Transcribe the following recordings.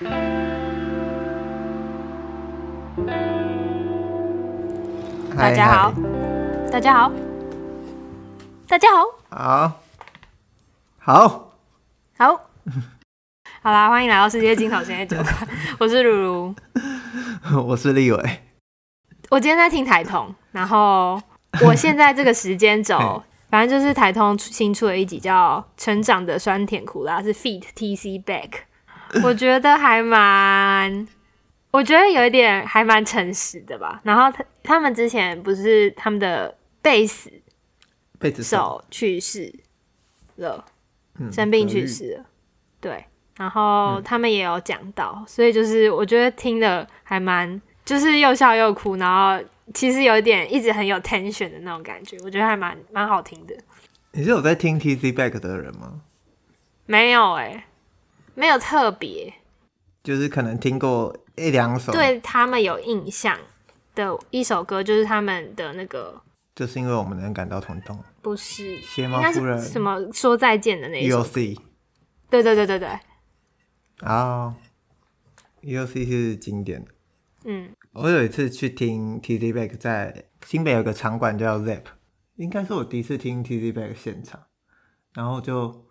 大家好，大家好，大家好，好，好，好，好啦，欢迎来到世界镜头前的酒馆，我是如如，我是立伟，我今天在听台通，然后我现在这个时间轴，反正就是台通新出了一集叫《成长的酸甜苦辣》，是 Feet TC Back，我觉得还蛮。我觉得有一点还蛮诚实的吧。然后他他们之前不是他们的贝斯贝斯手去世了，嗯、生病去世了。对，然后他们也有讲到，嗯、所以就是我觉得听的还蛮，就是又笑又哭，然后其实有一点一直很有 tension 的那种感觉，我觉得还蛮蛮好听的。你是有在听 T Z Back 的人吗？没有哎、欸，没有特别，就是可能听过。一两首。对他们有印象的一首歌，就是他们的那个，就是因为我们能感到疼痛，不是谢猫夫人。什么说再见的那一首，EOC，对对对对对，啊、oh,，EOC 是经典的，嗯，我有一次去听 T.Z. Back 在新北有个场馆叫 Zap，应该是我第一次听 T.Z. Back 现场，然后就，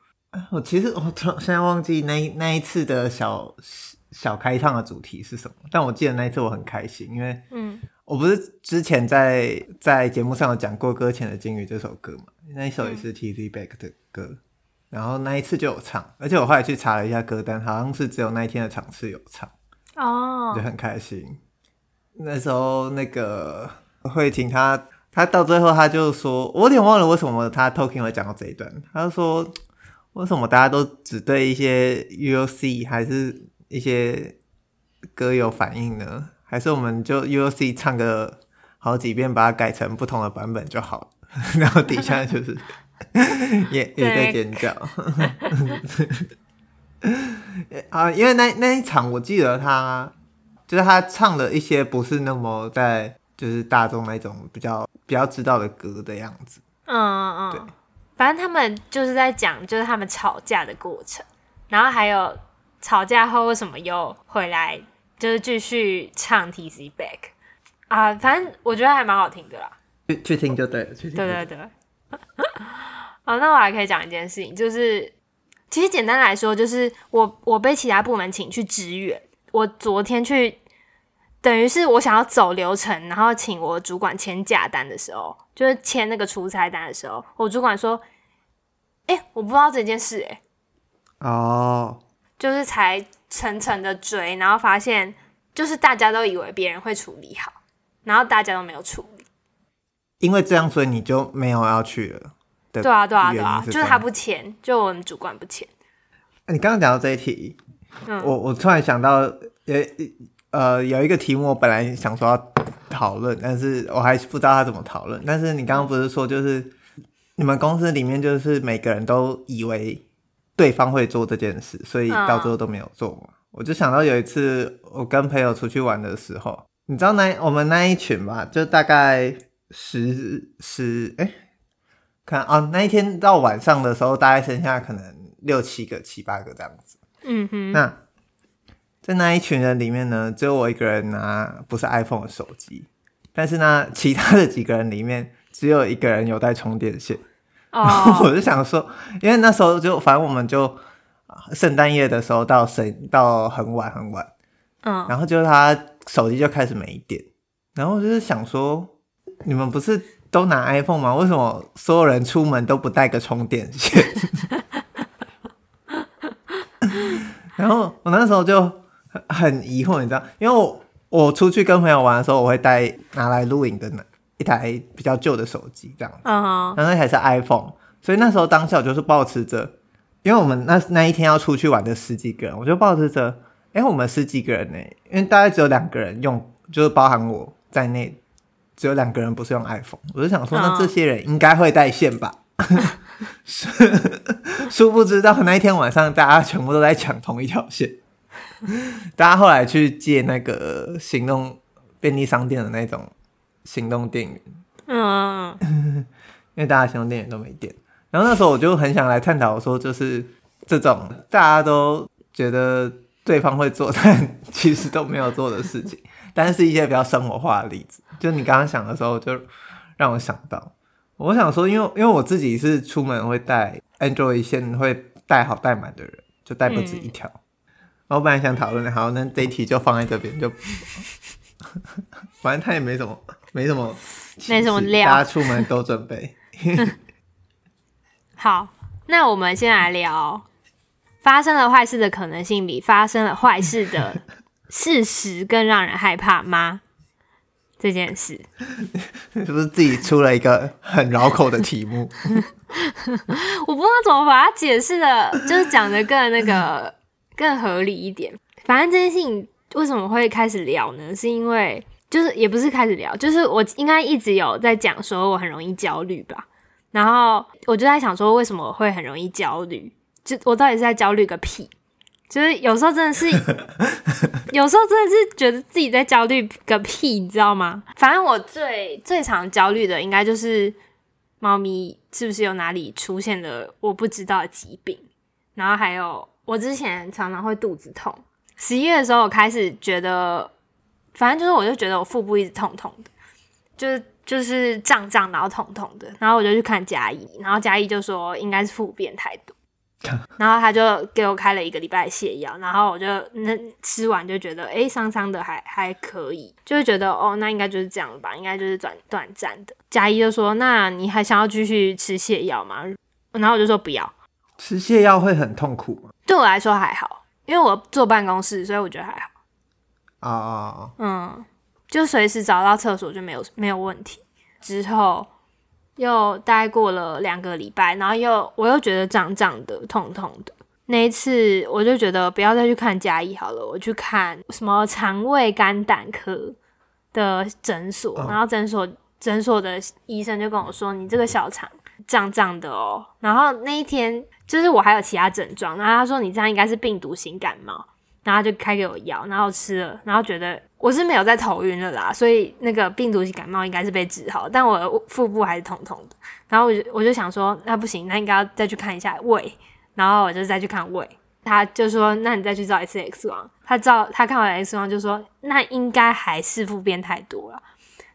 我其实我突然现在忘记那那一次的小。小开唱的主题是什么？但我记得那一次我很开心，因为嗯，我不是之前在在节目上有讲过《搁浅的鲸鱼》这首歌嘛？那一首也是 T Z Back 的歌，嗯、然后那一次就有唱，而且我后来去查了一下歌单，好像是只有那一天的场次有唱哦，就很开心。那时候那个慧婷她他到最后他就说，我有点忘了为什么他 talking 会讲到这一段，他就说为什么大家都只对一些 UOC 还是。一些歌有反应呢，还是我们就 UOC 唱个好几遍，把它改成不同的版本就好了。然后底下就是 也也在尖叫。啊，因为那那一场我记得他就是他唱了一些不是那么在就是大众那种比较比较知道的歌的样子。嗯嗯嗯，对，反正他们就是在讲就是他们吵架的过程，然后还有。吵架后为什么又回来？就是继续唱 TC Back 啊，反正我觉得还蛮好听的啦。去去听就对了，去听。对对对。好，那我还可以讲一件事情，就是其实简单来说，就是我我被其他部门请去支援。我昨天去，等于是我想要走流程，然后请我主管签假单的时候，就是签那个出差单的时候，我主管说：“哎、欸，我不知道这件事、欸。”哎。哦。就是才层层的追，然后发现就是大家都以为别人会处理好，然后大家都没有处理。因为这样，所以你就没有要去了。对啊，对啊，对啊，就是他不签，就我们主管不签。你刚刚讲到这一题，嗯、我我突然想到，呃呃，有一个题目我本来想说要讨论，但是我还是不知道他怎么讨论。但是你刚刚不是说，就是、嗯、你们公司里面就是每个人都以为。对方会做这件事，所以到最后都没有做嘛。Oh. 我就想到有一次我跟朋友出去玩的时候，你知道那我们那一群吧，就大概十十哎，看啊、哦，那一天到晚上的时候，大概剩下可能六七个、七八个这样子。嗯哼。那在那一群人里面呢，只有我一个人拿不是 iPhone 的手机，但是呢，其他的几个人里面只有一个人有带充电线。Oh. 我就想说，因为那时候就反正我们就圣诞夜的时候到深到很晚很晚，嗯，oh. 然后就他手机就开始没电，然后我就是想说，你们不是都拿 iPhone 吗？为什么所有人出门都不带个充电线？然后我那时候就很疑惑，你知道，因为我我出去跟朋友玩的时候，我会带拿来录影的呢。一台比较旧的手机这样子，嗯，然后那台是 iPhone，所以那时候当下我就是抱持着，因为我们那那一天要出去玩的十几个人，我就抱持着，哎、欸，我们十几个人呢，因为大概只有两个人用，就是包含我在内，只有两个人不是用 iPhone，我就想说，那这些人应该会带线吧？殊、嗯、不知道那一天晚上大家全部都在抢同一条线，大家后来去借那个行动便利商店的那种。行动电源，嗯，因为大家行动电源都没电，然后那时候我就很想来探讨说，就是这种大家都觉得对方会做，但其实都没有做的事情，但是一些比较生活化的例子。就你刚刚想的时候，就让我想到，我想说，因为因为我自己是出门会带 Android 线，会带好带满的人，就带不止一条。嗯、我本来想讨论的，好，那这一题就放在这边，就 反正他也没什么，没什么，没什么料，大家出门都准备。好，那我们先来聊。发生了坏事的可能性比发生了坏事的事实更让人害怕吗？这件事 是不是自己出了一个很绕口的题目？我不知道怎么把它解释的，就是讲的更那个更合理一点。反正这件事情为什么会开始聊呢？是因为就是也不是开始聊，就是我应该一直有在讲说我很容易焦虑吧。然后我就在想说，为什么我会很容易焦虑？就我到底是在焦虑个屁？就是有时候真的是，有时候真的是觉得自己在焦虑个屁，你知道吗？反正我最最常焦虑的，应该就是猫咪是不是有哪里出现了我不知道的疾病，然后还有我之前常常会肚子痛。十一月的时候，我开始觉得，反正就是我就觉得我腹部一直痛痛的，就是就是胀胀然后痛痛的，然后我就去看家医，然后家医就说应该是腹便太多。然后他就给我开了一个礼拜的泻药，然后我就那吃完就觉得，哎，伤伤的还还可以，就是觉得哦，那应该就是这样吧，应该就是短短暂的。家医就说，那你还想要继续吃泻药吗？然后我就说不要。吃泻药会很痛苦吗？对我来说还好，因为我坐办公室，所以我觉得还好。啊啊啊！嗯，就随时找到厕所就没有没有问题。之后。又待过了两个礼拜，然后又我又觉得胀胀的、痛痛的。那一次我就觉得不要再去看家医好了，我去看什么肠胃肝胆科的诊所。然后诊所诊所的医生就跟我说：“你这个小肠胀胀的哦。”然后那一天就是我还有其他症状，然后他说：“你这样应该是病毒性感冒。”然后就开给我药，然后吃了，然后觉得我是没有在头晕了啦，所以那个病毒性感冒应该是被治好，但我腹部还是痛痛的。然后我就我就想说，那不行，那应该要再去看一下胃，然后我就再去看胃。他就说，那你再去照一次 X 光。他照他看完 X 光就说，那应该还是腹便太多了。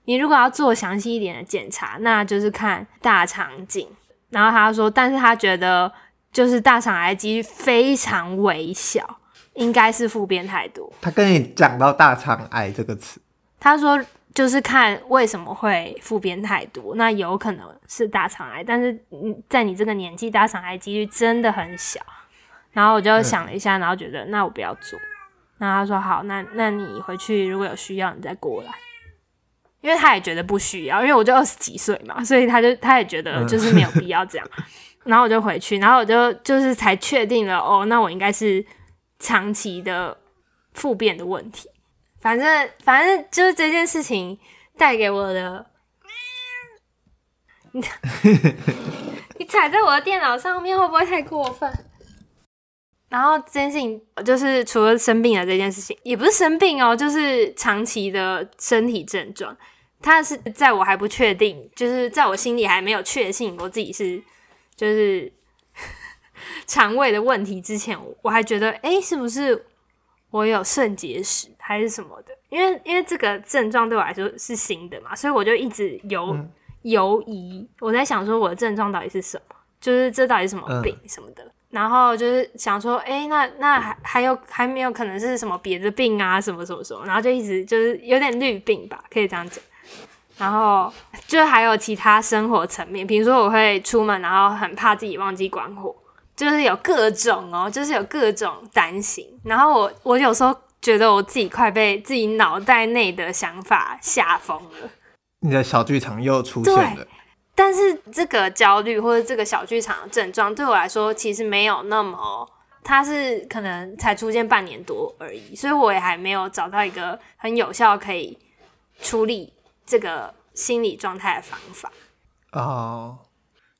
你如果要做详细一点的检查，那就是看大肠镜。然后他说，但是他觉得就是大肠癌几率非常微小。应该是腹变太多。他跟你讲到大肠癌这个词，他说就是看为什么会腹变太多，那有可能是大肠癌，但是在你这个年纪，大肠癌几率真的很小。然后我就想了一下，然后觉得那我不要做。然后他说好，那那你回去如果有需要，你再过来。因为他也觉得不需要，因为我就二十几岁嘛，所以他就他也觉得就是没有必要这样。然后我就回去，然后我就就是才确定了哦，那我应该是。长期的腹便的问题，反正反正就是这件事情带给我的。你你踩在我的电脑上面会不会太过分？然后这件事情就是除了生病的这件事情，也不是生病哦，就是长期的身体症状。它是在我还不确定，就是在我心里还没有确信我自己是就是。肠胃的问题之前，我还觉得，哎、欸，是不是我有肾结石还是什么的？因为因为这个症状对我来说是新的嘛，所以我就一直犹犹疑。我在想说，我的症状到底是什么？就是这到底是什么病什么的？嗯、然后就是想说，哎、欸，那那还还有还没有可能是什么别的病啊？什么什么什么？然后就一直就是有点绿病吧，可以这样讲。然后就还有其他生活层面，比如说我会出门，然后很怕自己忘记关火。就是有各种哦，就是有各种担心。然后我我有时候觉得我自己快被自己脑袋内的想法吓疯了。你的小剧场又出现了。但是这个焦虑或者这个小剧场的症状对我来说其实没有那么，它是可能才出现半年多而已，所以我也还没有找到一个很有效可以处理这个心理状态的方法。哦。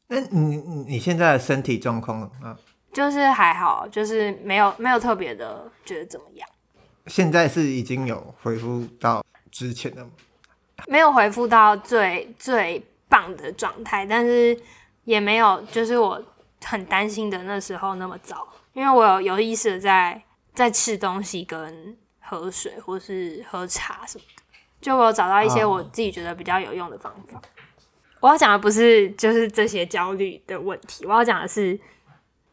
那你你你现在的身体状况啊？就是还好，就是没有没有特别的觉得怎么样。现在是已经有恢复到之前的吗？没有恢复到最最棒的状态，但是也没有就是我很担心的那时候那么糟，因为我有有意识的在在吃东西跟喝水或是喝茶什么的，就我有找到一些我自己觉得比较有用的方法。Oh. 我要讲的不是就是这些焦虑的问题，我要讲的是，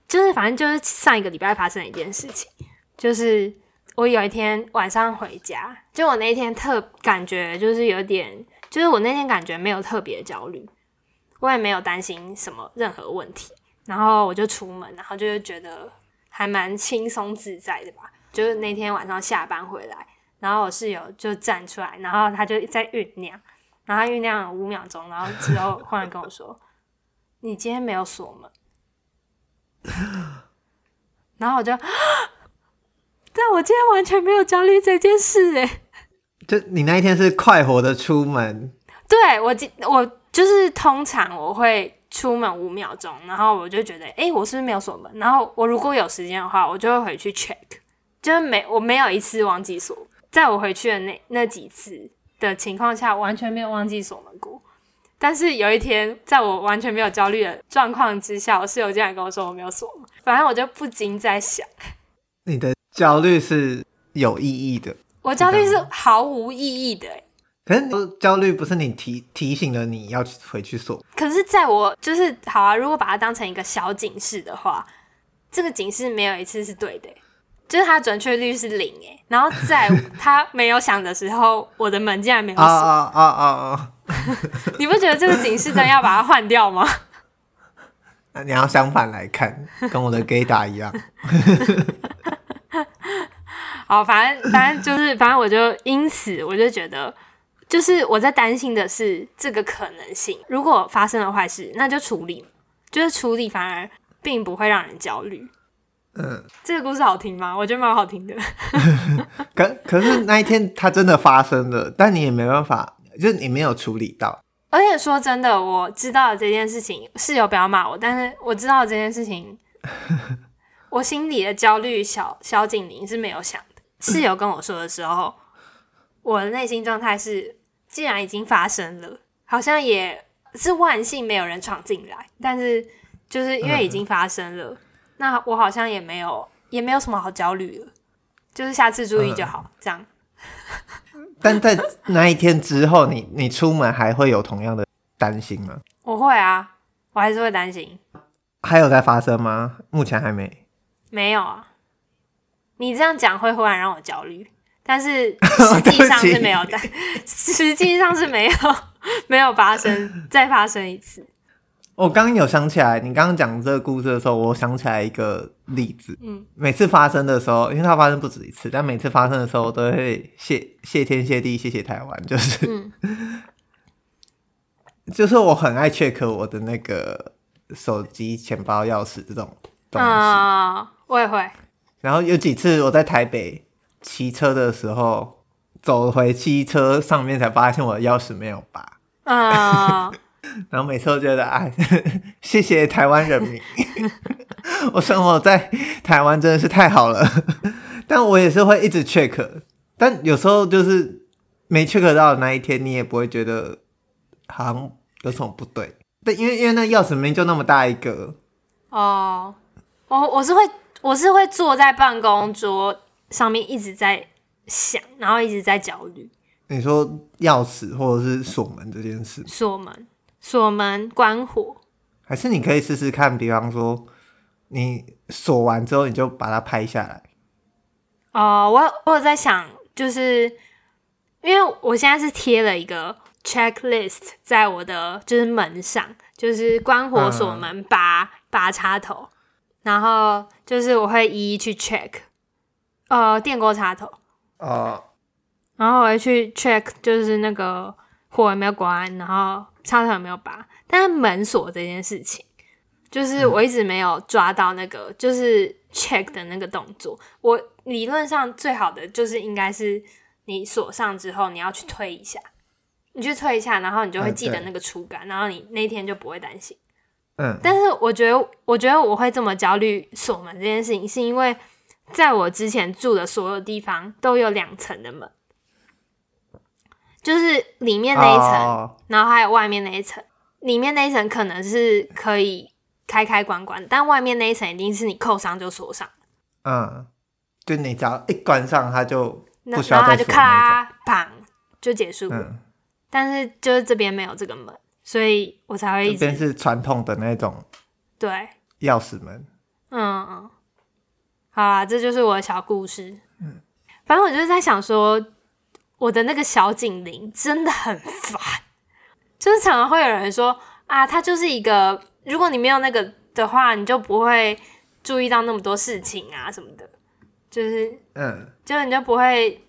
就是反正就是上一个礼拜发生的一件事情，就是我有一天晚上回家，就我那天特感觉就是有点，就是我那天感觉没有特别焦虑，我也没有担心什么任何问题，然后我就出门，然后就是觉得。还蛮轻松自在的吧，就是那天晚上下班回来，然后我室友就站出来，然后他就在酝酿，然后酝酿了五秒钟，然后之后忽然跟我说：“你今天没有锁门。” 然后我就，但我今天完全没有焦虑这件事诶。就你那一天是快活的出门？对，我今我就是通常我会。出门五秒钟，然后我就觉得，哎、欸，我是不是没有锁门？然后我如果有时间的话，我就会回去 check，就是没我没有一次忘记锁。在我回去的那那几次的情况下，完全没有忘记锁门过。但是有一天，在我完全没有焦虑的状况之下，我室友竟然跟我说我没有锁门，反正我就不禁在想，你的焦虑是有意义的，我焦虑是毫无意义的、欸。可是焦虑不是你提提醒了你要回去锁？可是在我就是好啊，如果把它当成一个小警示的话，这个警示没有一次是对的，就是它准确率是零哎。然后在 它没有响的时候，我的门竟然没有锁啊啊啊啊！你不觉得这个警示灯要把它换掉吗？那你要相反来看，跟我的 gaydar 一样。好，反正反正就是反正我就因此我就觉得。就是我在担心的是这个可能性，如果发生了坏事，那就处理，就是处理反而并不会让人焦虑。嗯，这个故事好听吗？我觉得蛮好听的。可可是那一天它真的发生了，但你也没办法，就是你没有处理到。而且说真的，我知道了这件事情，室友不要骂我，但是我知道了这件事情，我心里的焦虑小小警铃是没有响的。室友跟我说的时候，我的内心状态是。既然已经发生了，好像也是万幸没有人闯进来。但是就是因为已经发生了，嗯、那我好像也没有也没有什么好焦虑的，就是下次注意就好。嗯、这样。但在那一天之后，你你出门还会有同样的担心吗？我会啊，我还是会担心。还有在发生吗？目前还没。没有啊。你这样讲会忽然让我焦虑。但是 实际上是没有的，实际上是没有没有发生，再发生一次。我刚刚有想起来，你刚刚讲这个故事的时候，我想起来一个例子。嗯，每次发生的时候，因为它发生不止一次，但每次发生的时候，我都会谢谢天谢地谢谢台湾，就是，嗯、就是我很爱 check 我的那个手机、钱包、钥匙这种东西。啊、嗯，我也会。然后有几次我在台北。骑车的时候，走回汽车上面才发现我的钥匙没有拔。啊！然后每次都觉得，哎，谢谢台湾人民，我生活在台湾真的是太好了。但我也是会一直 check，但有时候就是没 check 到的那一天，你也不会觉得好像有什么不对。但因为因为那钥匙明明就那么大一个。哦，我我是会我是会坐在办公桌。上面一直在想，然后一直在焦虑。你说钥匙或者是锁门这件事？锁门、锁门、关火，还是你可以试试看？比方说，你锁完之后，你就把它拍下来。哦、呃，我我有在想，就是因为我现在是贴了一个 checklist 在我的就是门上，就是关火、锁门、拔、嗯、拔插头，然后就是我会一一去 check。呃，电锅插头，哦，uh, 然后我会去 check，就是那个火有没有关，然后插头有没有拔。但是门锁这件事情，就是我一直没有抓到那个，就是 check 的那个动作。我理论上最好的就是应该是你锁上之后，你要去推一下，你去推一下，然后你就会记得那个触感，uh, 然后你那天就不会担心。嗯，但是我觉得，我觉得我会这么焦虑锁门这件事情，是因为。在我之前住的所有地方都有两层的门，就是里面那一层，oh. 然后还有外面那一层。里面那一层可能是可以开开关关，但外面那一层一定是你扣上就锁上。嗯，就你只要一关上，它就不需要再锁那就咔砰就结束。嗯，但是就是这边没有这个门，所以我才会一直。这边是传统的那种，对，钥匙门。嗯嗯，好啦，这就是我的小故事。嗯，反正我就是在想说，我的那个小警铃真的很烦，就是常常会有人说啊，它就是一个，如果你没有那个的话，你就不会注意到那么多事情啊什么的，就是嗯，就是你就不会，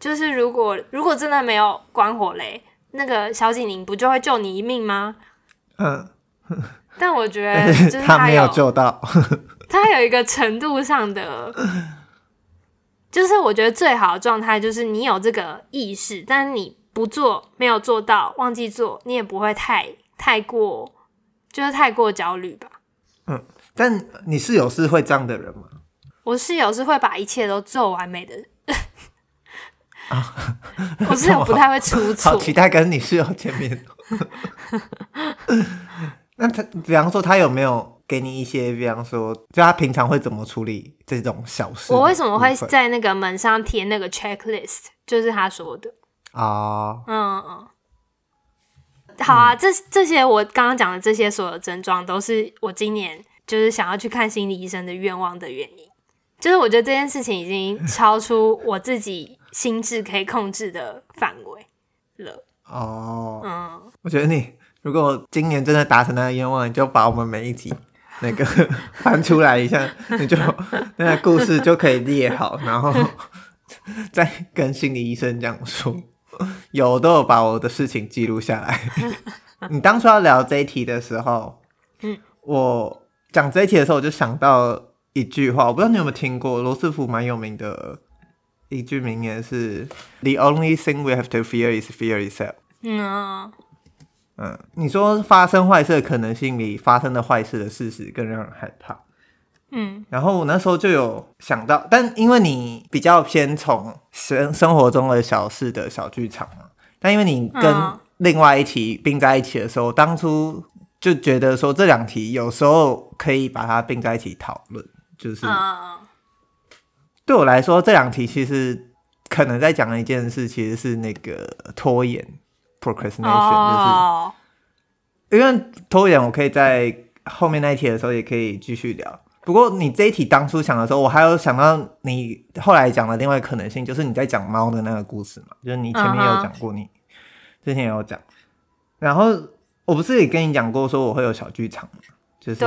就是如果如果真的没有关火雷，那个小警铃不就会救你一命吗？嗯。但我觉得就是他，他没有救到，他有一个程度上的，就是我觉得最好的状态就是你有这个意识，但是你不做，没有做到，忘记做，你也不会太太过，就是太过焦虑吧。嗯，但你室友是会这样的人吗？我室友是会把一切都做完美的人。我室友不太会出错。好期待跟你室友见面。那他，比方说，他有没有给你一些，比方说，就他平常会怎么处理这种小事？我为什么会在那个门上贴那个 checklist？就是他说的啊，嗯嗯，好啊，嗯、这这些我刚刚讲的这些所有症状，都是我今年就是想要去看心理医生的愿望的原因。就是我觉得这件事情已经超出我自己心智可以控制的范围了。哦，嗯，我觉得你。如果今年真的达成那个愿望，你就把我们每一集那个 翻出来一下，你就那个故事就可以列好，然后 再跟心理医生讲说，有都有把我的事情记录下来。你当初要聊这一题的时候，嗯，我讲这一题的时候，我就想到一句话，我不知道你有没有听过，罗斯福蛮有名的一句名言是：“The only thing we have to fear is fear itself。”嗯。嗯，你说发生坏事的可能性比发生的坏事的事实更让人害怕。嗯，然后我那时候就有想到，但因为你比较偏从生生活中的小事的小剧场嘛，但因为你跟另外一题并在一起的时候，当初就觉得说这两题有时候可以把它并在一起讨论，就是对我来说这两题其实可能在讲的一件事，其实是那个拖延。Procrastination 就是，因为拖延，我可以在后面那一题的时候也可以继续聊。不过你这一题当初想的时候，我还有想到你后来讲的另外可能性，就是你在讲猫的那个故事嘛，就是你前面有讲过，你之前也有讲。然后我不是也跟你讲过，说我会有小剧场，就是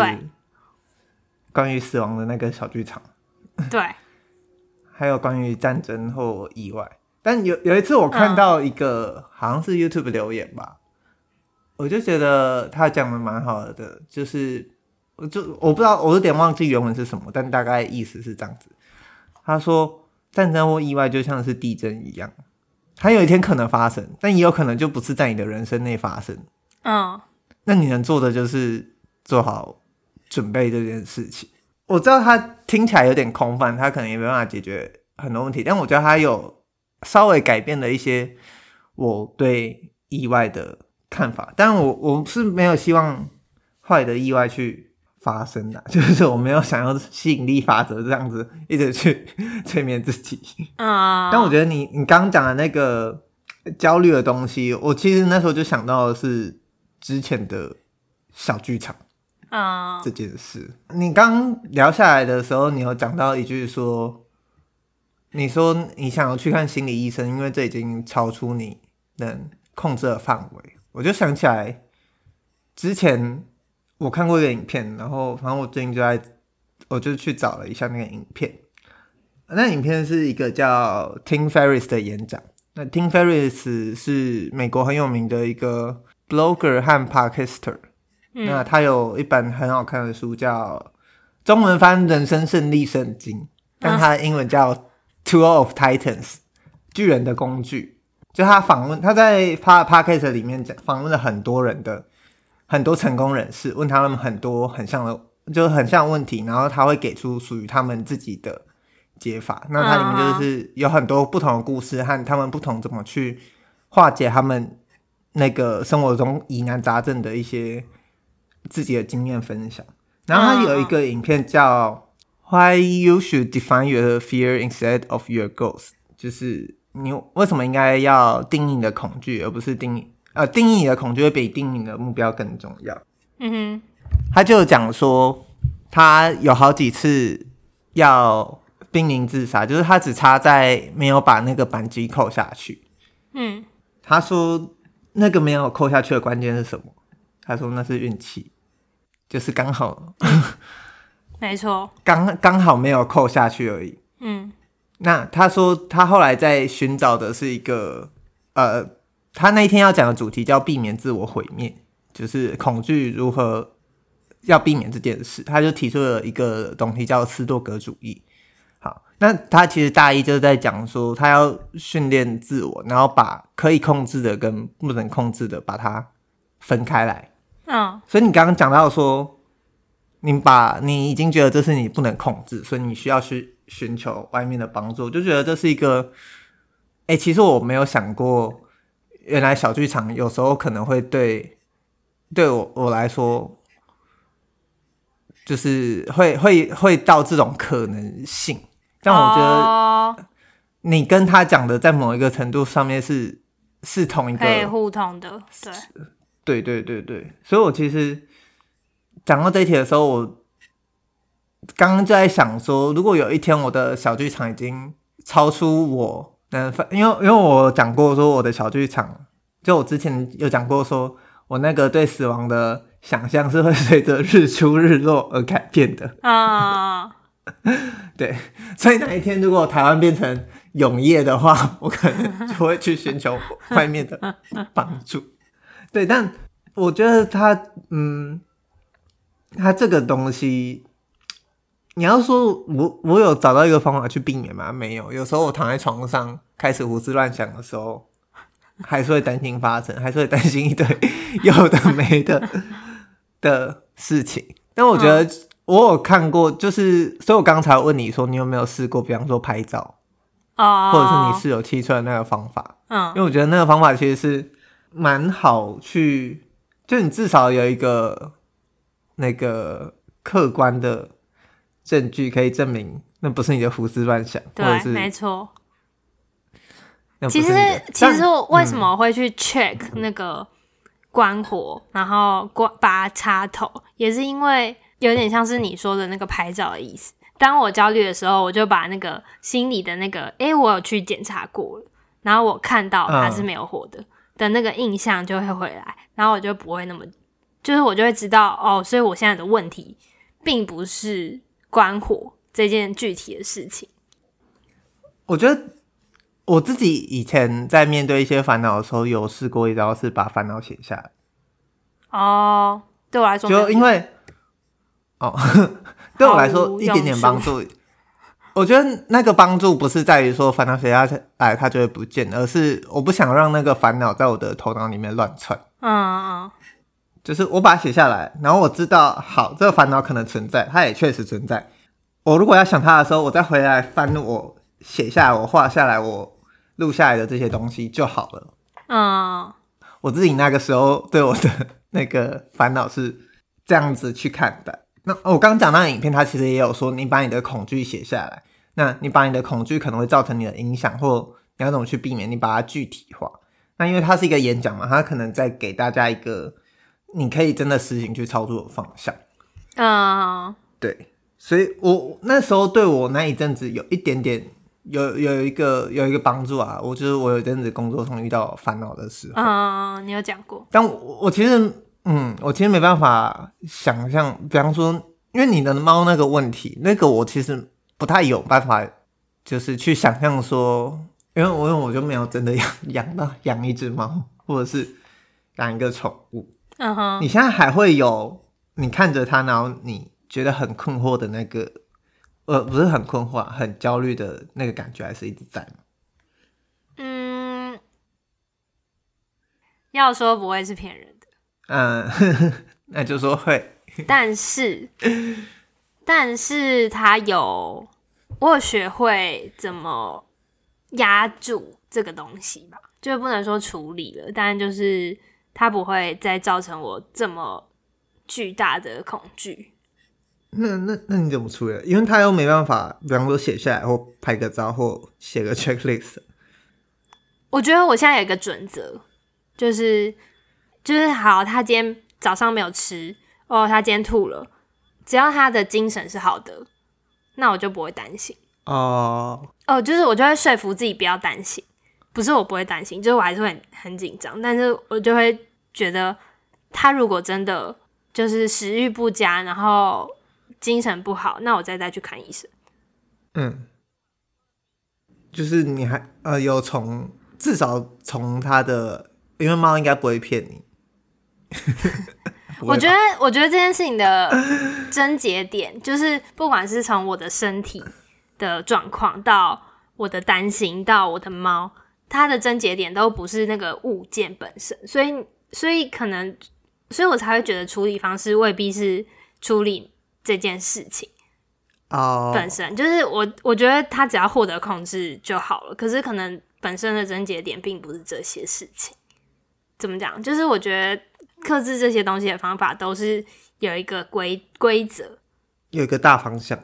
关于死亡的那个小剧场，对，还有关于战争或意外。但有有一次我看到一个、嗯、好像是 YouTube 留言吧，我就觉得他讲的蛮好的，就是我就我不知道我有点忘记原文是什么，但大概意思是这样子。他说战争或意外就像是地震一样，它有一天可能发生，但也有可能就不是在你的人生内发生。嗯，那你能做的就是做好准备这件事情。我知道他听起来有点空泛，他可能也没办法解决很多问题，但我觉得他有。稍微改变了一些我对意外的看法，但我我是没有希望坏的意外去发生的，就是我没有想要吸引力法则这样子一直去 催眠自己啊。但我觉得你你刚刚讲的那个焦虑的东西，我其实那时候就想到的是之前的小剧场啊这件事。你刚聊下来的时候，你有讲到一句说。你说你想要去看心理医生，因为这已经超出你能控制的范围。我就想起来，之前我看过一个影片，然后反正我最近就在，我就去找了一下那个影片。那影片是一个叫 Tim Ferriss 的演讲。那 Tim Ferriss 是美国很有名的一个 blogger 和 podcaster。嗯。那他有一本很好看的书，叫中文翻《人生胜利圣经》，但他的英文叫。Tool of Titans，巨人的工具，就他访问他在 Podcast 里面讲访问了很多人的很多成功人士，问他们很多很像的，就很像问题，然后他会给出属于他们自己的解法。那它里面就是有很多不同的故事和他们不同怎么去化解他们那个生活中疑难杂症的一些自己的经验分享。然后他有一个影片叫。Why you should define your fear instead of your goals？就是你为什么应该要定义你的恐惧，而不是定义呃定义你的恐惧会比定义你的目标更重要。嗯哼，他就讲说，他有好几次要濒临自杀，就是他只差在没有把那个扳机扣下去。嗯，他说那个没有扣下去的关键是什么？他说那是运气，就是刚好。没错，刚刚好没有扣下去而已。嗯，那他说他后来在寻找的是一个，呃，他那一天要讲的主题叫避免自我毁灭，就是恐惧如何要避免这件事。他就提出了一个东西叫斯多格主义。好，那他其实大意就是在讲说，他要训练自我，然后把可以控制的跟不能控制的把它分开来。嗯，所以你刚刚讲到说。你把你已经觉得这是你不能控制，所以你需要去寻求外面的帮助，就觉得这是一个，哎、欸，其实我没有想过，原来小剧场有时候可能会对对我我来说，就是会会会到这种可能性。但我觉得你跟他讲的在某一个程度上面是是同一个，可以互通的，对，对对对对，所以我其实。讲到这一题的时候，我刚刚就在想说，如果有一天我的小剧场已经超出我能分，因为因为我讲过说我的小剧场，就我之前有讲过说我那个对死亡的想象是会随着日出日落而改变的啊。对，所以哪一天如果台湾变成永夜的话，我可能就会去寻求外面的帮助。对，但我觉得他嗯。他这个东西，你要说我我有找到一个方法去避免吗？没有。有时候我躺在床上开始胡思乱想的时候，还是会担心发生，还是会担心一堆有的没的 的事情。但我觉得我有看过，就是所以我刚才问你说，你有没有试过，比方说拍照啊，或者是你室友气出来的那个方法？嗯，因为我觉得那个方法其实是蛮好去，就你至少有一个。那个客观的证据可以证明那不是你的胡思乱想，对，或者是没错。其实，其实我为什么会去 check 那个关火，嗯、然后关拔插头，也是因为有点像是你说的那个拍照的意思。当我焦虑的时候，我就把那个心里的那个，诶，我有去检查过了，然后我看到它是没有火的、嗯、的那个印象就会回来，然后我就不会那么。就是我就会知道哦，所以我现在的问题并不是关火这件具体的事情。我觉得我自己以前在面对一些烦恼的时候，有试过一招是把烦恼写下来。哦，对我来说，就因为哦，对我来说一点点帮助。我觉得那个帮助不是在于说烦恼写下来它就会不见，而是我不想让那个烦恼在我的头脑里面乱窜。嗯嗯。就是我把它写下来，然后我知道，好，这个烦恼可能存在，它也确实存在。我如果要想它的时候，我再回来翻我写下来、我画下来、我录下来的这些东西就好了。嗯，我自己那个时候对我的那个烦恼是这样子去看待。那我刚刚讲那个影片，它其实也有说，你把你的恐惧写下来，那你把你的恐惧可能会造成你的影响，或你要怎么去避免，你把它具体化。那因为它是一个演讲嘛，它可能在给大家一个。你可以真的实行去操作的方向，啊，uh, 对，所以我那时候对我那一阵子有一点点有有一个有一个帮助啊，我就是我有一阵子工作上遇到烦恼的时候，啊，uh, 你有讲过，但我我其实嗯，我其实没办法想象，比方说，因为你的猫那个问题，那个我其实不太有办法，就是去想象说，因为我因为我就没有真的养养到养一只猫，或者是养一个宠物。嗯哼，你现在还会有你看着他，然后你觉得很困惑的那个，呃，不是很困惑，很焦虑的那个感觉，还是一直在吗？嗯，要说不会是骗人的，嗯呵呵，那就说会，但是，但是他有，我有学会怎么压住这个东西吧，就不能说处理了，但就是。它不会再造成我这么巨大的恐惧。那那那你怎么处理？因为他又没办法，比方说写下来或拍个照或写个 checklist。我觉得我现在有一个准则，就是就是好，他今天早上没有吃哦，他今天吐了，只要他的精神是好的，那我就不会担心。哦哦，就是我就会说服自己不要担心，不是我不会担心，就是我还是会很很紧张，但是我就会觉得他如果真的就是食欲不佳，然后。精神不好，那我再带去看医生。嗯，就是你还呃有从至少从他的，因为猫应该不会骗你。我觉得，我觉得这件事情的症结点，就是不管是从我的身体的状况，到我的担心，到我的猫，它的症结点都不是那个物件本身，所以，所以可能，所以我才会觉得处理方式未必是处理。这件事情哦，本身、oh. 就是我，我觉得他只要获得控制就好了。可是可能本身的症结点并不是这些事情。怎么讲？就是我觉得克制这些东西的方法都是有一个规规则，有一个大方向。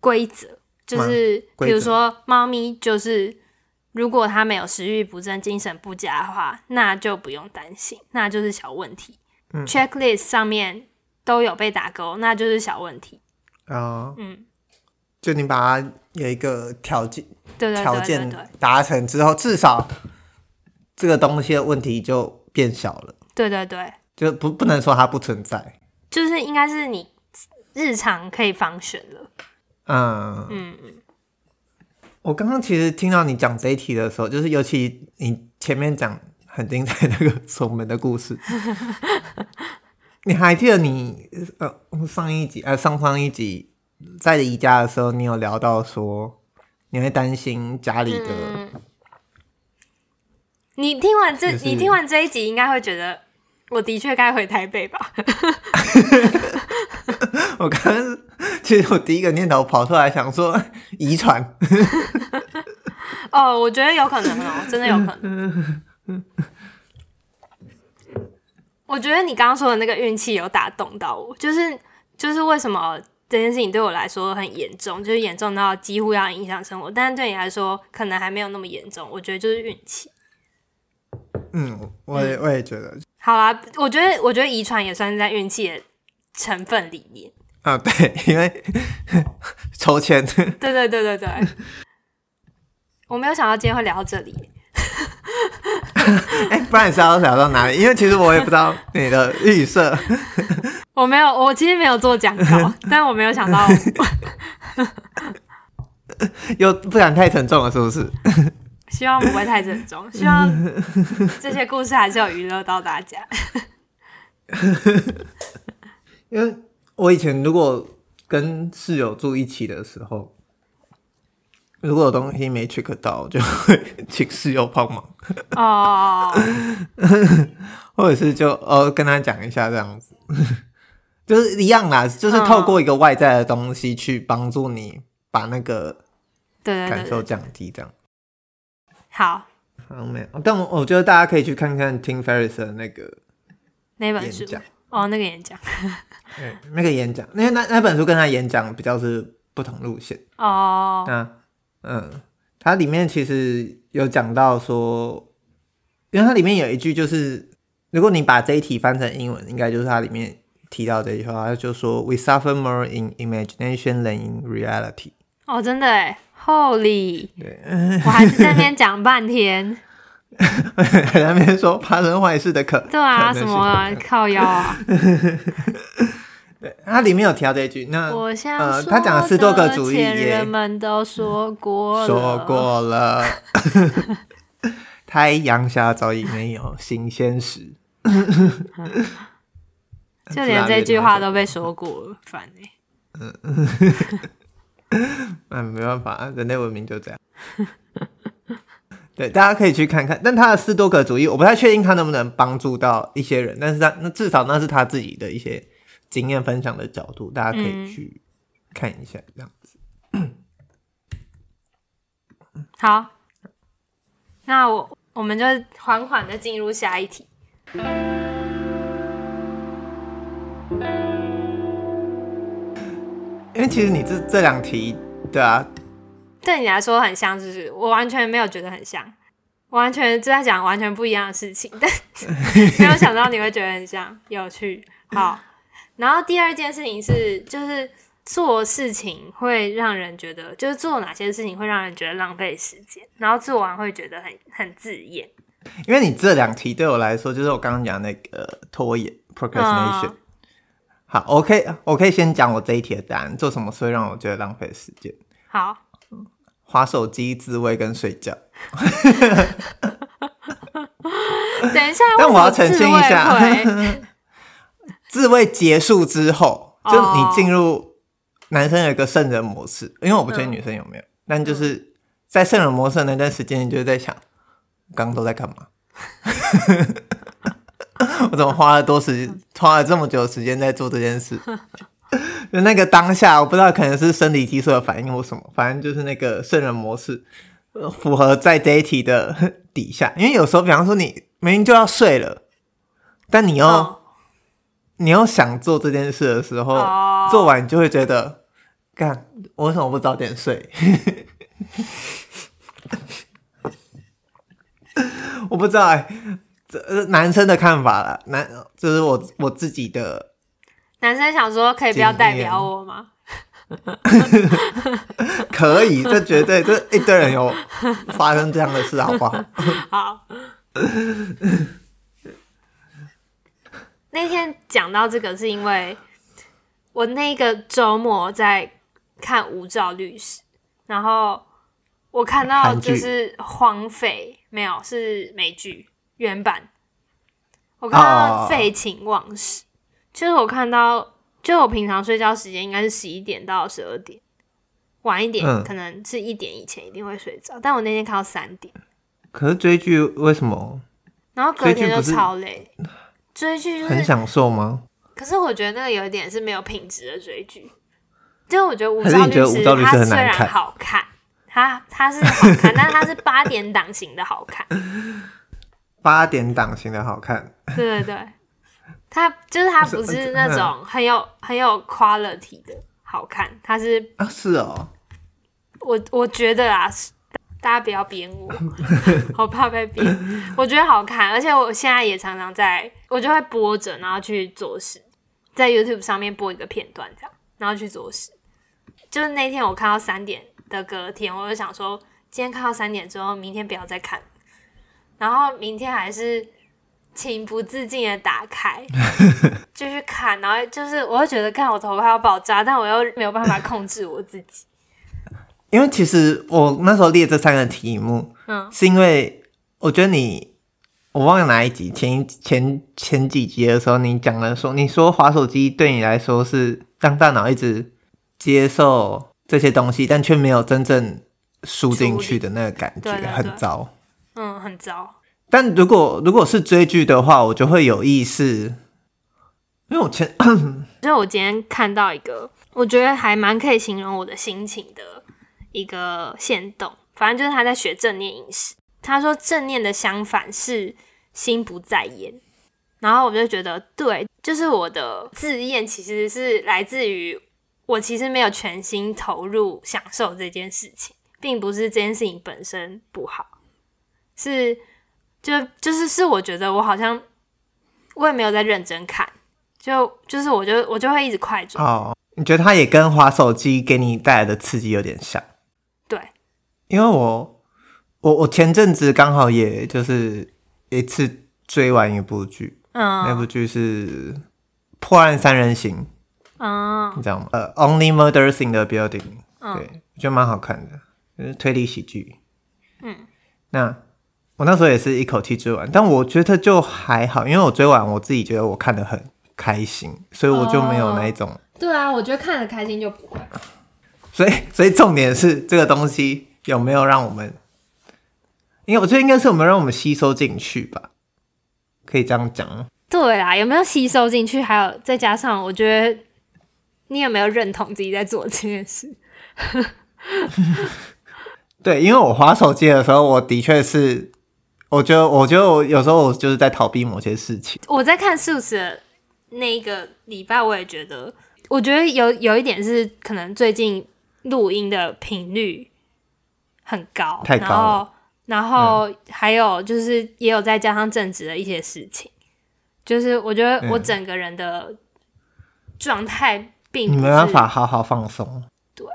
规则就是，比如说猫咪，就是如果他没有食欲不振、精神不佳的话，那就不用担心，那就是小问题。嗯、checklist 上面。都有被打勾，那就是小问题。哦，嗯，就你把它有一个条件，对对对对对，条件达成之后，至少这个东西的问题就变小了。对对对，就不不能说它不存在，就是应该是你日常可以防选了。嗯嗯嗯。我刚刚其实听到你讲这一题的时候，就是尤其你前面讲很精彩那个守门的故事。你还记得你呃上一集呃上上一集在宜家的时候，你有聊到说你会担心家里的、嗯。你听完这，就是、你听完这一集，应该会觉得我的确该回台北吧？我刚刚其实我第一个念头跑出来想说遗传。哦，我觉得有可能哦，真的有可能。我觉得你刚刚说的那个运气有打动到我，就是就是为什么这件事情对我来说很严重，就是严重到几乎要影响生活，但是对你来说可能还没有那么严重。我觉得就是运气。嗯，我也我也觉得。好啊，我觉得我觉得遗传也算是在运气的成分里面。啊，对，因为 抽签。对对对对对。我没有想到今天会聊到这里。哎、欸，不然你是要聊到哪里？因为其实我也不知道你的预设。我没有，我其实没有做讲稿，但我没有想到，又不敢太沉重了，是不是？希望不会太沉重，希望这些故事还是有娱乐到大家。因为我以前如果跟室友住一起的时候。如果有东西没 check 到，就会 请室友帮忙。哦，oh. 或者是就呃跟他讲一下这样子，就是一样啦，就是透过一个外在的东西去帮助你把那个对感受降低，这样。好，好没有，但我我觉得大家可以去看看 Tim Ferriss 的那个那本书哦，那个演讲，对，那个演讲，因为那那本书跟他演讲比较是不同路线哦，那。嗯，它里面其实有讲到说，因为它里面有一句就是，如果你把这一题翻成英文，应该就是它里面提到这一句话，它就说 “We suffer more in imagination than in reality”。哦，真的哎，Holy！对，我还是在那边讲半天，在 那边说发生坏事的可对啊，什么啊，靠腰啊。对，它里面有提到这一句，那我呃，他讲了十多个主义，前人们都说过了，说过了，太阳下早已没有新鲜事，就连这句话都被说过了，烦哎，嗯，嗯，没办法，人类文明就这样。对，大家可以去看看，但他的斯多葛主义，我不太确定他能不能帮助到一些人，但是他那至少那是他自己的一些。经验分享的角度，大家可以去看一下，这样子。嗯、好，那我我们就缓缓的进入下一题。因为其实你这这两题，对啊，对你来说很像，就是我完全没有觉得很像，完全就在讲完全不一样的事情，但 没有想到你会觉得很像，有趣。好，然后第二件事情是，就是做事情会让人觉得，就是做哪些事情会让人觉得浪费时间，然后做完会觉得很很自厌。因为你这两题对我来说，就是我刚刚讲那个拖延 （procrastination）。嗯好，我可以，我可以先讲我这一题的答案。做什么事会让我觉得浪费时间？好，滑手机、自慰跟睡觉。等一下，但我要澄清一下，自慰结束之后，就你进入男生有一个圣人模式，因为我不确定女生有没有，嗯、但就是在圣人模式那段时间，你就在想，刚刚都在干嘛？我怎么花了多时，花了这么久的时间在做这件事？就 那个当下，我不知道可能是生理激素的反应或什么，反正就是那个圣人模式，符合在这一题的底下。因为有时候，比方说你明明就要睡了，但你又、oh. 你又想做这件事的时候，oh. 做完你就会觉得，干，我为什么不早点睡？我不知道哎、欸。呃，男生的看法啦，男就是我我自己的。男生想说，可以不要代表我吗？可以，这绝对这一堆人有发生这样的事，好不好？好。那天讲到这个，是因为我那个周末在看《无照律师》，然后我看到就是荒废，没有是美剧。原版，我看到废寝忘食，oh. 就是我看到，就我平常睡觉时间应该是十一点到十二点，晚一点、嗯、可能是一点以前一定会睡着，但我那天看到三点。可是追剧为什么？然后隔天就超累。追剧就是很享受吗？可是我觉得那个有一点是没有品质的追剧，就我觉得无照律师它虽然好看，它它是好看，但是它是八点档型的好看。八点档型的好看，对对对，它就是它不是那种很有很有 quality 的好看，它是啊是哦，我我觉得啊，大家不要编我，好怕被编。我觉得好看，而且我现在也常常在，我就会播着，然后去做事，在 YouTube 上面播一个片段这样，然后去做事。就是那天我看到三点的隔天，我就想说，今天看到三点之后，明天不要再看。然后明天还是情不自禁的打开，就是看，然后就是我会觉得看我头快要爆炸，但我又没有办法控制我自己。因为其实我那时候列这三个题目，嗯，是因为我觉得你，我忘了哪一集，前前前几集的时候，你讲了说，你说滑手机对你来说是让大脑一直接受这些东西，但却没有真正输进去的那个感觉，对对对，很糟。嗯，很糟。但如果如果是追剧的话，我就会有意识，因为我前，就我今天看到一个，我觉得还蛮可以形容我的心情的一个限动。反正就是他在学正念饮食，他说正念的相反是心不在焉，然后我就觉得对，就是我的自厌其实是来自于我其实没有全心投入享受这件事情，并不是这件事情本身不好。是，就就是是，我觉得我好像我也没有在认真看，就就是我就我就会一直快转。哦，你觉得它也跟滑手机给你带来的刺激有点像？对，因为我我我前阵子刚好也就是一次追完一部剧，嗯，那部剧是《破案三人行》，哦，你知道吗？呃，《Only Murders in the Building》，嗯，对，我觉得蛮好看的，就是推理喜剧，嗯，那。我那时候也是一口气追完，但我觉得就还好，因为我追完我自己觉得我看得很开心，所以我就没有那一种。哦、对啊，我觉得看得开心就不会。所以，所以重点是这个东西有没有让我们？因为我觉得应该是有没有让我们吸收进去吧？可以这样讲？对啊，有没有吸收进去？还有再加上，我觉得你有没有认同自己在做这件事？对，因为我划手机的时候，我的确是。我觉得，我觉得我有时候我就是在逃避某些事情。我在看《Suits》的那一个礼拜，我也觉得我觉得有有一点是可能最近录音的频率很高，太高了。然后，然后还有就是也有再加上正职的一些事情，嗯、就是我觉得我整个人的状态并没办法好好放松。对，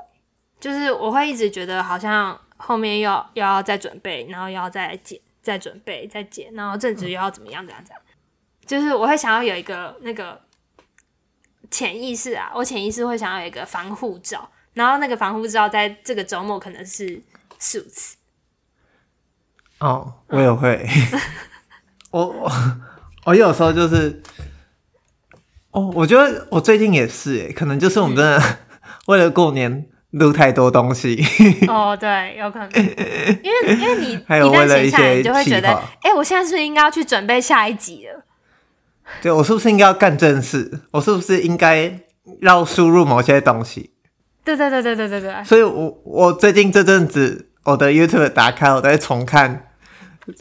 就是我会一直觉得好像后面要又要再准备，然后又要再剪，再准备，在剪，然后正职又要怎么样怎样怎样，就是我会想要有一个那个。潜意识啊，我潜意识会想要有一个防护罩，然后那个防护罩在这个周末可能是四五次。哦，我也会。嗯、我我我有时候就是，哦，我觉得我最近也是诶，可能就是我们真的 为了过年录太多东西。哦，对，有可能，因为因为你还有为了一些，你就会觉得，哎、欸，我现在是不是应该要去准备下一集了？对，我是不是应该要干正事？我是不是应该要输入某些东西？对对对对对对对。所以我我最近这阵子，我的 YouTube 打开，我在重看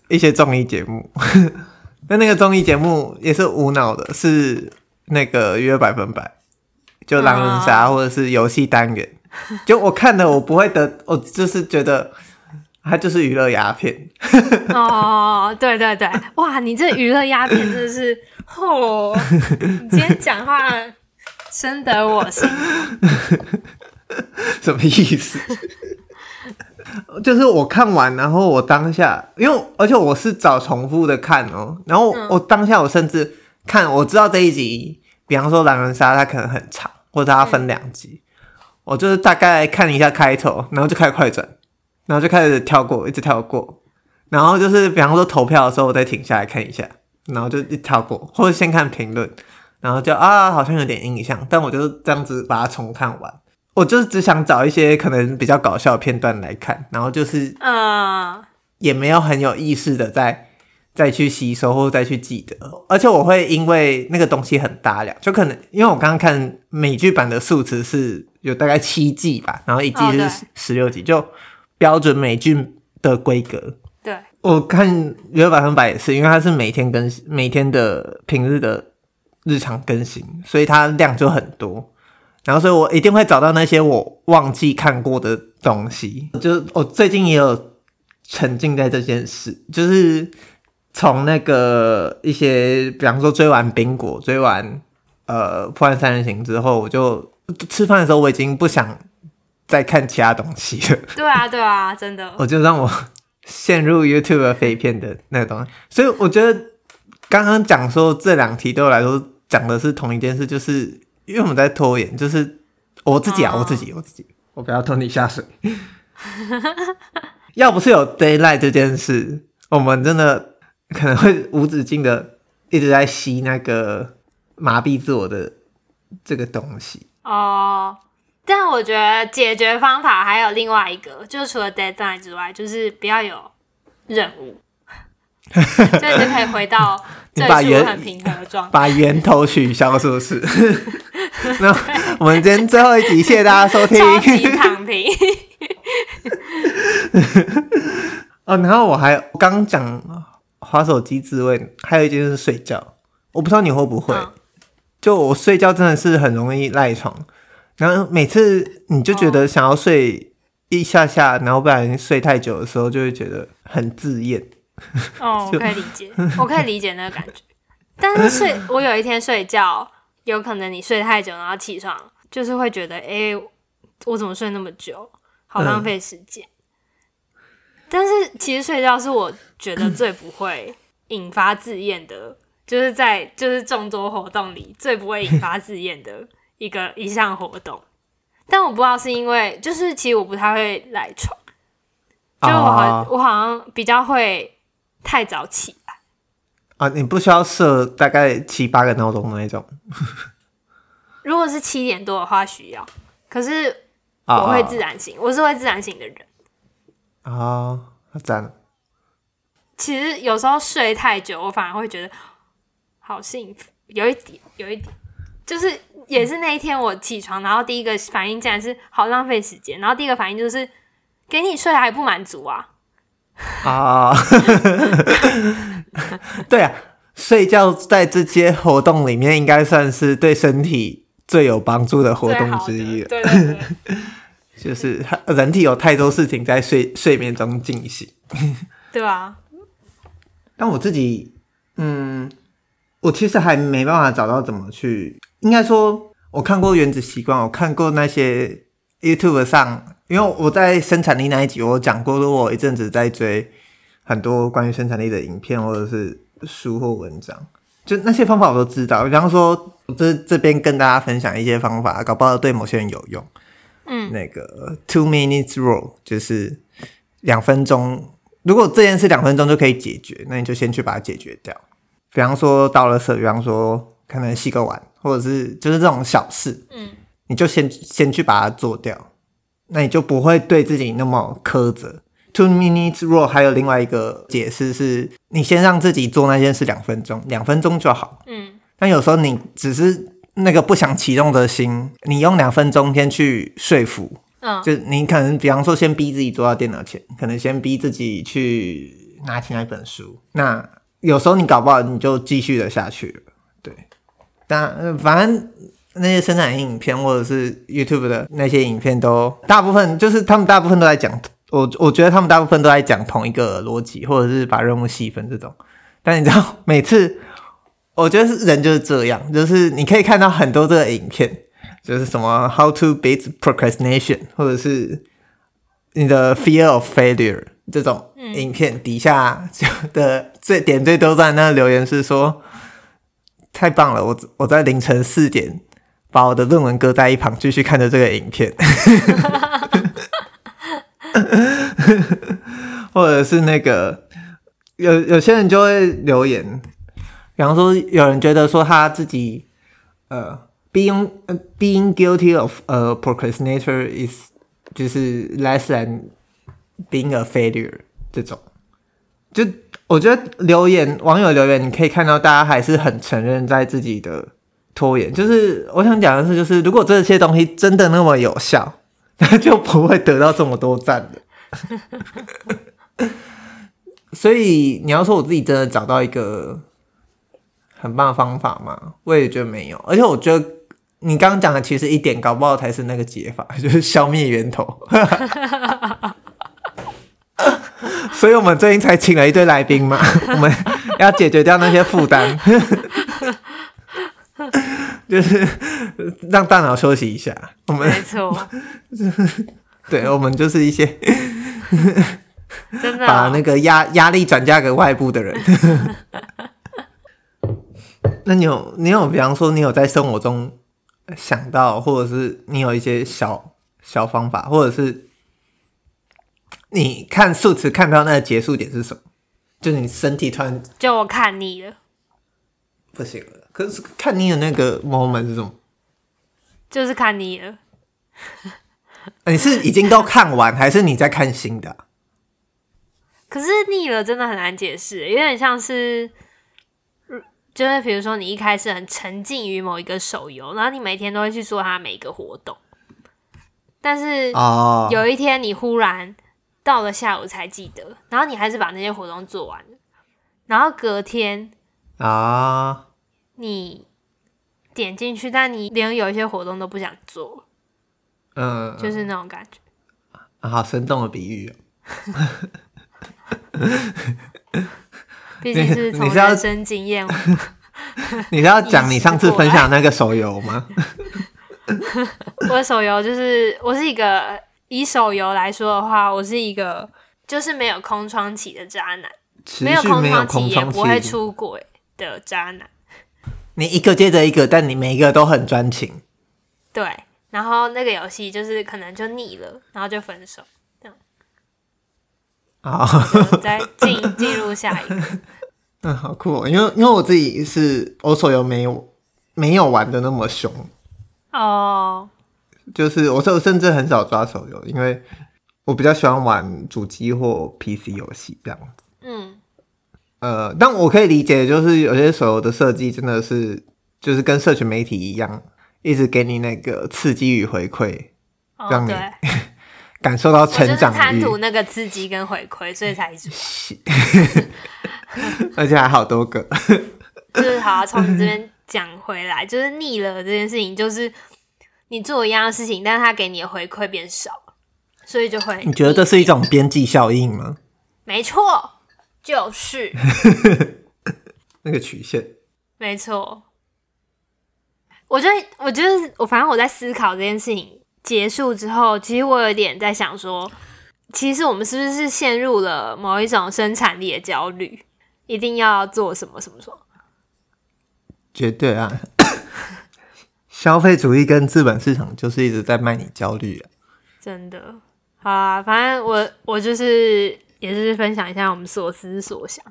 一些综艺节目。那那个综艺节目也是无脑的，是那个约百分百，就狼人杀或者是游戏单元。就我看的，我不会得，我就是觉得。它就是娱乐鸦片哦，对对对，哇，你这娱乐鸦片真的是，哦，你今天讲话深得我心，什么意思？就是我看完，然后我当下，因为而且我是找重复的看哦，然后我当下我甚至看，我知道这一集，比方说狼人杀，它可能很长，或者它分两集，嗯，我就是大概看一下开头，然后就开始快转。然后就开始跳过，一直跳过，然后就是比方说投票的时候，我再停下来看一下，然后就一跳过，或者先看评论，然后就啊，好像有点印象，但我就是这样子把它重看完。我就是只想找一些可能比较搞笑的片段来看，然后就是啊，也没有很有意识的再再去吸收或者再去记得，而且我会因为那个东西很大量，就可能因为我刚刚看美剧版的数值是有大概七季吧，然后一季是十六集，就。标准美剧的规格，对，我看娱乐百分百也是，因为它是每天更新，每天的平日的日常更新，所以它量就很多。然后，所以我一定会找到那些我忘记看过的东西。就我最近也有沉浸在这件事，就是从那个一些，比方说追完冰果，追完呃破案三人行之后，我就吃饭的时候我已经不想。再看其他东西了。对啊，对啊，真的。我就让我陷入 YouTube 废片的那个东西，所以我觉得刚刚讲说这两题对我来说讲的是同一件事，就是因为我们在拖延，就是我自己啊，哦、我自己，我自己，我不要拖你下水。要不是有 Deadline 这件事，我们真的可能会无止境的一直在吸那个麻痹自我的这个东西哦。但我觉得解决方法还有另外一个，就是除了 deadline 之外，就是不要有任务，所 以就可以回到最初很平和的状态，把源头取消，是不是？那我们今天最后一集，谢谢大家收听。超级躺平。哦，然后我还刚讲滑手机自慰，还有一件事是睡觉。我不知道你会不会，嗯、就我睡觉真的是很容易赖床。然后每次你就觉得想要睡一下下，然后不然睡太久的时候，就会觉得很自厌。哦，我可以理解，我可以理解那个感觉。但是睡，我有一天睡觉，有可能你睡太久，然后起床，就是会觉得，哎，我怎么睡那么久，好浪费时间。嗯。但是其实睡觉是我觉得最不会引发自厌的，就是在就是众多活动里最不会引发自厌的。一个一项活动，但我不知道是因为，就是其实我不太会赖床，就我好、oh. 我好像比较会太早起来啊。你不需要设大概七八个闹钟的那种。如果是七点多的话需要，可是我会自然醒，oh. 我是会自然醒的人。啊，那赞了。其实有时候睡太久，我反而会觉得好幸福，有一点，有一点，就是。也是那一天我起床，然后第一个反应竟然是好浪费时间，然后第一个反应就是给你睡还不满足啊！啊，对啊，睡觉在这些活动里面应该算是对身体最有帮助的活动之一。对对对，就是人体有太多事情在睡 睡眠中进行。对啊。但我自己，嗯，我其实还没办法找到怎么去。应该说，我看过《原子习惯》，我看过那些 YouTube 上，因为我在生产力那一集我讲过，说我一阵子在追很多关于生产力的影片或者是书或文章，就那些方法我都知道。比方说，我这这边跟大家分享一些方法，搞不好对某些人有用。嗯，那个 Two Minutes Rule 就是两分钟。如果这件事两分钟就可以解决，那你就先去把它解决掉。比方说到了，比方说可能洗个碗，或者是就是这种小事，嗯，你就先先去把它做掉，那你就不会对自己那么苛责。Two minutes rule 还有另外一个解释是，你先让自己做那件事两分钟，两分钟就好，嗯。但有时候你只是那个不想启动的心，你用两分钟先去说服。嗯，就你可能，比方说，先逼自己坐到电脑前，可能先逼自己去拿起那本书。那有时候你搞不好，你就继续的下去了。对，但反正那些生产影片或者是 YouTube 的那些影片，都大部分就是他们大部分都在讲，我我觉得他们大部分都在讲同一个逻辑，或者是把任务细分这种。但你知道，每次我觉得是人就是这样，就是你可以看到很多这个影片。就是什么 How to beat procrastination，或者是你的 fear of failure 这种影片底下的最点最多赞那留言是说，太棒了，我我在凌晨四点把我的论文搁在一旁，继续看着这个影片，或者是那个有有些人就会留言，比方说有人觉得说他自己呃。Being being guilty of a procrastinator is 就是 less than being a failure 这种，就我觉得留言网友留言，你可以看到大家还是很承认在自己的拖延。就是我想讲的是，就是如果这些东西真的那么有效，那就不会得到这么多赞的。所以你要说我自己真的找到一个很棒的方法吗？我也觉得没有，而且我觉得。你刚刚讲的其实一点搞不好才是那个解法，就是消灭源头。所以我们最近才请了一堆来宾嘛，我们要解决掉那些负担，就是让大脑休息一下。我们没错，对，我们就是一些真的把那个压压力转嫁给外部的人。那你有你有，比方说你有在生活中。想到，或者是你有一些小小方法，或者是你看数词看到那个结束点是什么？就你身体突然就我看腻了，不行了。可是看腻的那个 moment 是什么？就是看腻了。你是已经都看完，还是你在看新的？可是腻了真的很难解释，有点像是。就是比如说，你一开始很沉浸于某一个手游，然后你每天都会去做它每一个活动，但是有一天你忽然到了下午才记得，然后你还是把那些活动做完了，然后隔天啊，你点进去，但你连有一些活动都不想做，嗯，就是那种感觉。好生动的比喻哦。毕竟是从人生经验，你是要 讲你上次分享那个手游吗？我的手游就是，我是一个以手游来说的话，我是一个就是没有空窗期的渣男，没有空窗期也不会出轨的渣男。你一个接着一个，但你每一个都很专情。对，然后那个游戏就是可能就腻了，然后就分手。好，再进进入下一个。嗯，好酷哦，因为因为我自己是我手游没有没有玩的那么凶哦，就是我手甚至很少抓手游，因为我比较喜欢玩主机或 PC 游戏这样子。嗯，呃，但我可以理解，就是有些手游的设计真的是就是跟社群媒体一样，一直给你那个刺激与回馈，让你。哦感受到成长，贪图那个刺激跟回馈，所以才一直玩，而且还好多个，就是好从你这边讲回来，就是腻了这件事情，就是你做一样的事情，但是他给你的回馈变少，所以就会。你觉得这是一种边际效应吗？没错，就是 那个曲线。没错，我觉得，我觉得，我反正我在思考这件事情结束之后，其实我有点在想说，其实我们是不是陷入了某一种生产力的焦虑，一定要做什么什么什么。绝对啊！消费主义跟资本市场就是一直在卖你焦虑啊！真的，好啊，反正我我就是也是分享一下我们所思所想。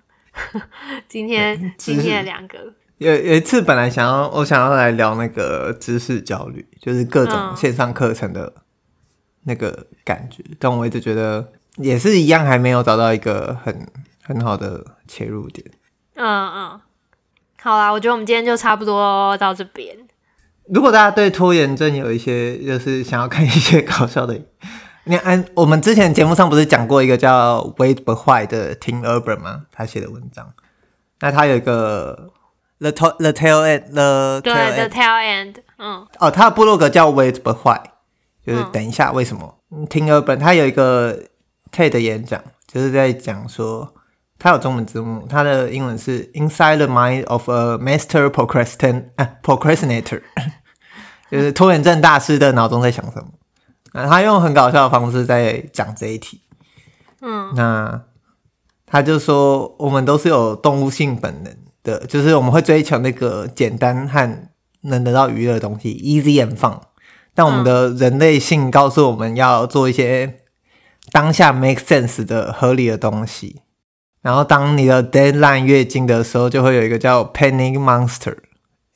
今天 今天的两个有有一次本来想要我想要来聊那个知识焦虑，就是各种线上课程的那个感觉，嗯、但我一直觉得也是一样，还没有找到一个很很好的切入点。嗯嗯。好啦，我觉得我们今天就差不多到这边。如果大家对拖延症有一些，就是想要看一些搞笑的，你按我们之前节目上不是讲过一个叫 Wait But Why 的 Tim Urban 吗？他写的文章，那他有一个 The The Tail End The 对 tail The Tail End，嗯，哦，他的部落格叫 Wait But Why，就是等一下为什么、嗯、Tim Urban 他有一个 TED 演讲，就是在讲说。他有中文字幕，他的英文是 Inside the Mind of a Master Procrastin 啊 Procrastinator，就是拖延症大师的脑中在想什么。啊，他用很搞笑的方式在讲这一题。嗯，那他就说，我们都是有动物性本能的，就是我们会追求那个简单和能得到娱乐的东西，easy and fun。但我们的人类性告诉我们要做一些当下 make sense 的合理的东西。然后，当你的 deadline 越近的时候，就会有一个叫 panic monster，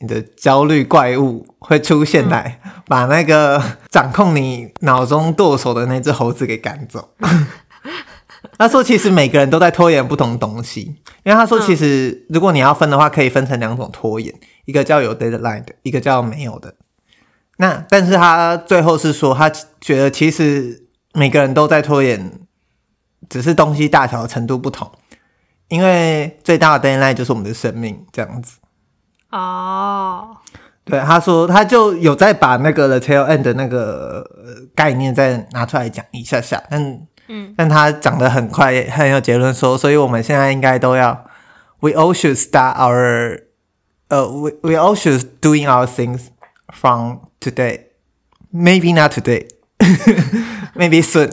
你的焦虑怪物会出现来，嗯、把那个掌控你脑中剁手的那只猴子给赶走。他说，其实每个人都在拖延不同东西，因为他说，其实如果你要分的话，可以分成两种拖延，一个叫有 deadline 的，一个叫没有的。那但是他最后是说，他觉得其实每个人都在拖延，只是东西大小的程度不同。因为最大的 deadline 就是我们的生命，这样子。哦，oh. 对，他说他就有在把那个 the tail end 的那个概念再拿出来讲一下下，但嗯，但他讲得很快，很有结论说，所以我们现在应该都要，we all should start our，呃、，we we all should doing our things from today，maybe not today，maybe soon，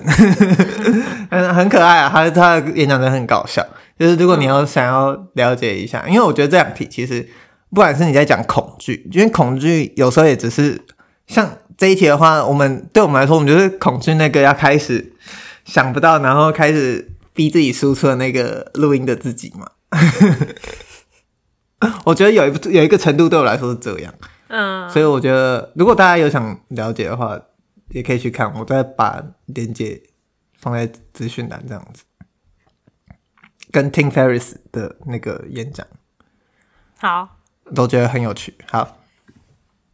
很 很可爱啊，他他演讲的很搞笑。就是如果你要想要了解一下，因为我觉得这两题其实不管是你在讲恐惧，因为恐惧有时候也只是像这一题的话，我们对我们来说，我们就是恐惧那个要开始想不到，然后开始逼自己输出的那个录音的自己嘛。我觉得有一有一个程度对我来说是这样，嗯，所以我觉得如果大家有想了解的话，也可以去看，我再把链接放在资讯栏这样子。跟 Tim Ferriss 的那个演讲，好，都觉得很有趣。好，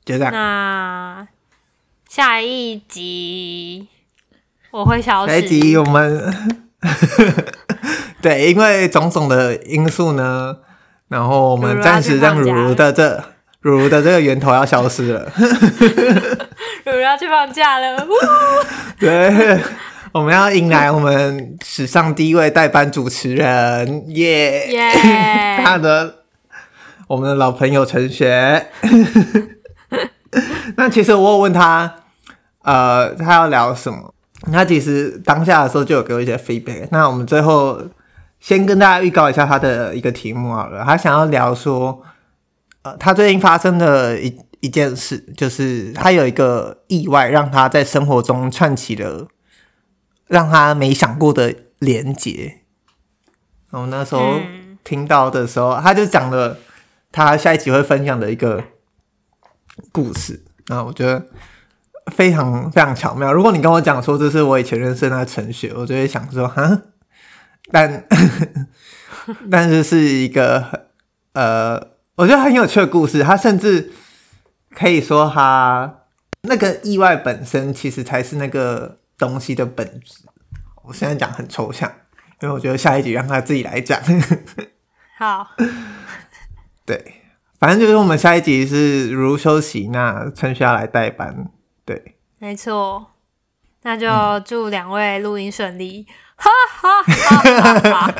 就这样。那下一集我会消失。下一集我们 对，因为种种的因素呢，然后我们暂时让茹茹的这茹茹的这个源头要消失了。茹茹要去放假了。对。我们要迎来我们史上第一位代班主持人，耶！耶！他的我们的老朋友陈学。那其实我有问他，呃，他要聊什么？他其实当下的时候就有给我一些 feedback。那我们最后先跟大家预告一下他的一个题目好了。他想要聊说，呃，他最近发生的一一件事，就是他有一个意外，让他在生活中串起了。让他没想过的连结。我那时候听到的时候，嗯、他就讲了他下一集会分享的一个故事。那我觉得非常非常巧妙。如果你跟我讲说这是我以前认识的那个陈雪，我就会想说哈，但 但是是一个呃，我觉得很有趣的故事。他甚至可以说，他那个意外本身其实才是那个。东西的本质，我现在讲很抽象，因为我觉得下一集让他自己来讲。好，对，反正就是我们下一集是如休息，那陈雪要来代班，对，没错，那就祝两位录音顺利，哈哈哈哈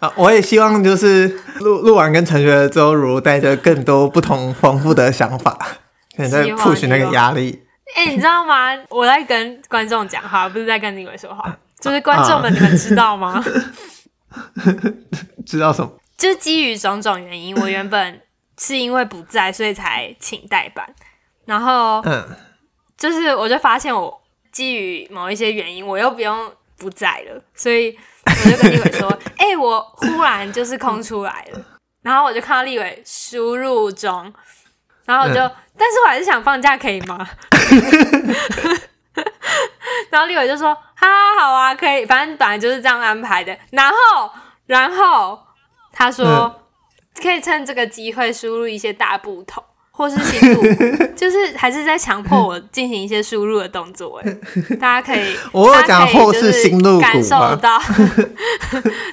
哈！我也希望就是录录完跟陈学了之后，如带着更多不同丰富的想法，可能在 push 那个压力。哎、欸，你知道吗？我在跟观众讲话，不是在跟你们说话，就是观众们，你们知道吗？知道什么？就是基于种种原因，我原本是因为不在，所以才请代班。然后，嗯，就是我就发现我基于某一些原因，我又不用不在了，所以我就跟立伟说：“哎、欸，我忽然就是空出来了。”然后我就看到立伟输入中，然后我就，嗯、但是我还是想放假，可以吗？然后立伟就说：“哈，好啊，可以，反正本来就是这样安排的。”然后，然后。他说：“嗯、可以趁这个机会输入一些大部头，或是新录鼓，就是还是在强迫我进行一些输入的动作。哎，大家可以，我有讲或是新录鼓，感受到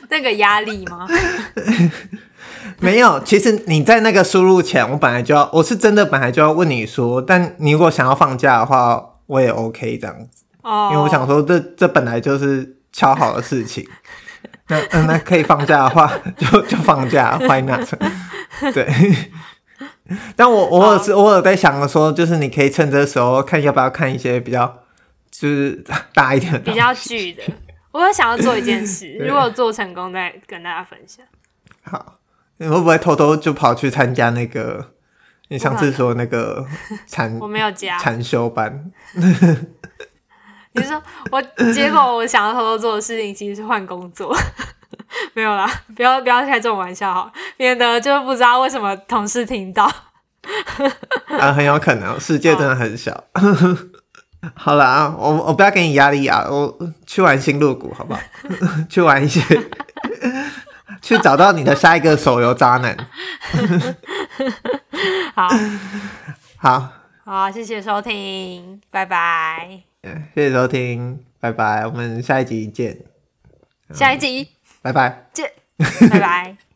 那个压力吗？没有。其实你在那个输入前，我本来就要，我是真的本来就要问你说，但你如果想要放假的话，我也 OK 这样子。哦，因为我想说这，这这本来就是敲好的事情。”那嗯，那可以放假的话，就就放假，Why not？对。但我我有是，偶尔在想说，就是你可以趁这时候看要不要看一些比较，就是大一点的，比较剧的。我有想要做一件事，如果做成功，再跟大家分享。好，你会不会偷偷就跑去参加那个你上次说那个 禅？我没有加禅修班。你说我，结果我想要偷偷做的事情其实是换工作，没有啦，不要不要开这种玩笑哈，免得就不知道为什么同事听到。啊，很有可能，世界真的很小。哦、好了啊，我我不要给你压力啊，我去玩新路谷好不好？去玩一些，去找到你的下一个手游渣男。好，好，好，谢谢收听，拜拜。谢谢收听，拜拜，我们下一集见。下一集，拜拜，见，拜拜。